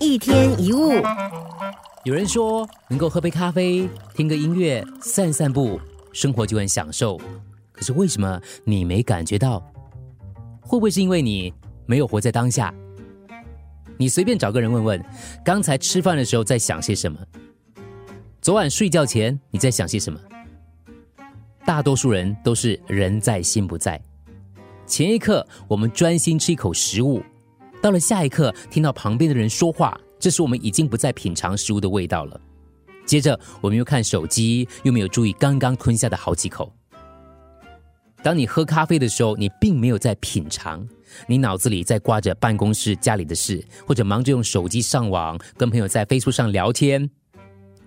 一天一物，有人说能够喝杯咖啡、听个音乐、散散步，生活就很享受。可是为什么你没感觉到？会不会是因为你没有活在当下？你随便找个人问问，刚才吃饭的时候在想些什么？昨晚睡觉前你在想些什么？大多数人都是人在心不在。前一刻我们专心吃一口食物，到了下一刻听到旁边的人说话，这时我们已经不再品尝食物的味道了。接着我们又看手机，又没有注意刚刚吞下的好几口。当你喝咖啡的时候，你并没有在品尝，你脑子里在挂着办公室、家里的事，或者忙着用手机上网，跟朋友在飞书上聊天。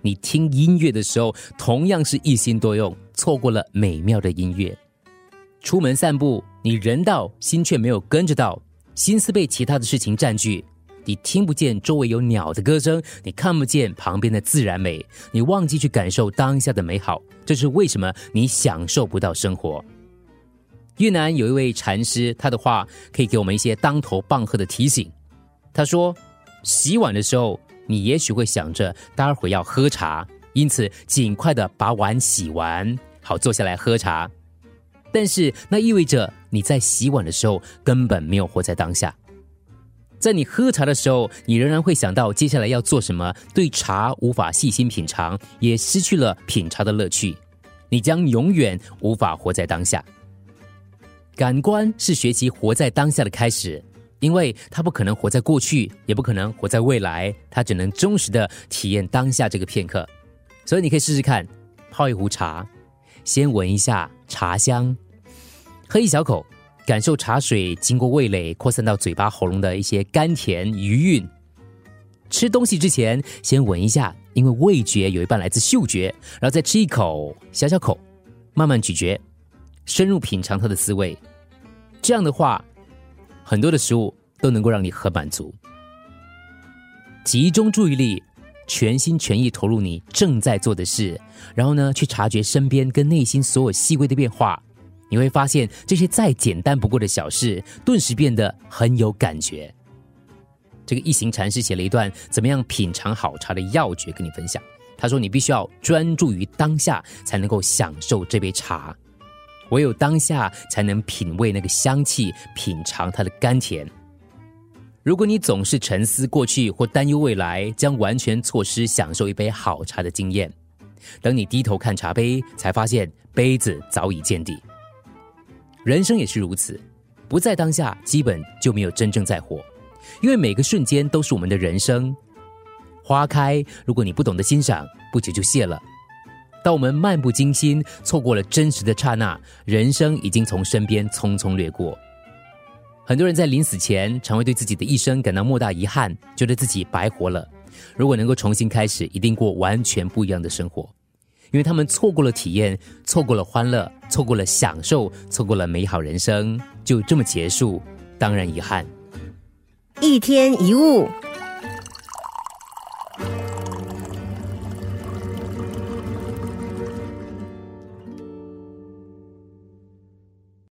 你听音乐的时候，同样是一心多用，错过了美妙的音乐。出门散步，你人到，心却没有跟着到，心思被其他的事情占据。你听不见周围有鸟的歌声，你看不见旁边的自然美，你忘记去感受当下的美好。这是为什么你享受不到生活？越南有一位禅师，他的话可以给我们一些当头棒喝的提醒。他说：“洗碗的时候。”你也许会想着待会要喝茶，因此尽快的把碗洗完，好坐下来喝茶。但是那意味着你在洗碗的时候根本没有活在当下。在你喝茶的时候，你仍然会想到接下来要做什么，对茶无法细心品尝，也失去了品茶的乐趣。你将永远无法活在当下。感官是学习活在当下的开始。因为他不可能活在过去，也不可能活在未来，他只能忠实的体验当下这个片刻。所以你可以试试看，泡一壶茶，先闻一下茶香，喝一小口，感受茶水经过味蕾扩散到嘴巴喉咙的一些甘甜余韵。吃东西之前，先闻一下，因为味觉有一半来自嗅觉，然后再吃一口，小小口，慢慢咀嚼，深入品尝它的滋味。这样的话。很多的食物都能够让你很满足。集中注意力，全心全意投入你正在做的事，然后呢，去察觉身边跟内心所有细微的变化，你会发现这些再简单不过的小事，顿时变得很有感觉。这个一行禅师写了一段怎么样品尝好茶的要诀跟你分享。他说：“你必须要专注于当下，才能够享受这杯茶。”唯有当下才能品味那个香气，品尝它的甘甜。如果你总是沉思过去或担忧未来，将完全错失享受一杯好茶的经验。等你低头看茶杯，才发现杯子早已见底。人生也是如此，不在当下，基本就没有真正在活。因为每个瞬间都是我们的人生。花开，如果你不懂得欣赏，不久就谢了。当我们漫不经心，错过了真实的刹那，人生已经从身边匆匆掠过。很多人在临死前，常会对自己的一生感到莫大遗憾，觉得自己白活了。如果能够重新开始，一定过完全不一样的生活，因为他们错过了体验，错过了欢乐，错过了享受，错过了美好人生，就这么结束，当然遗憾。一天一物。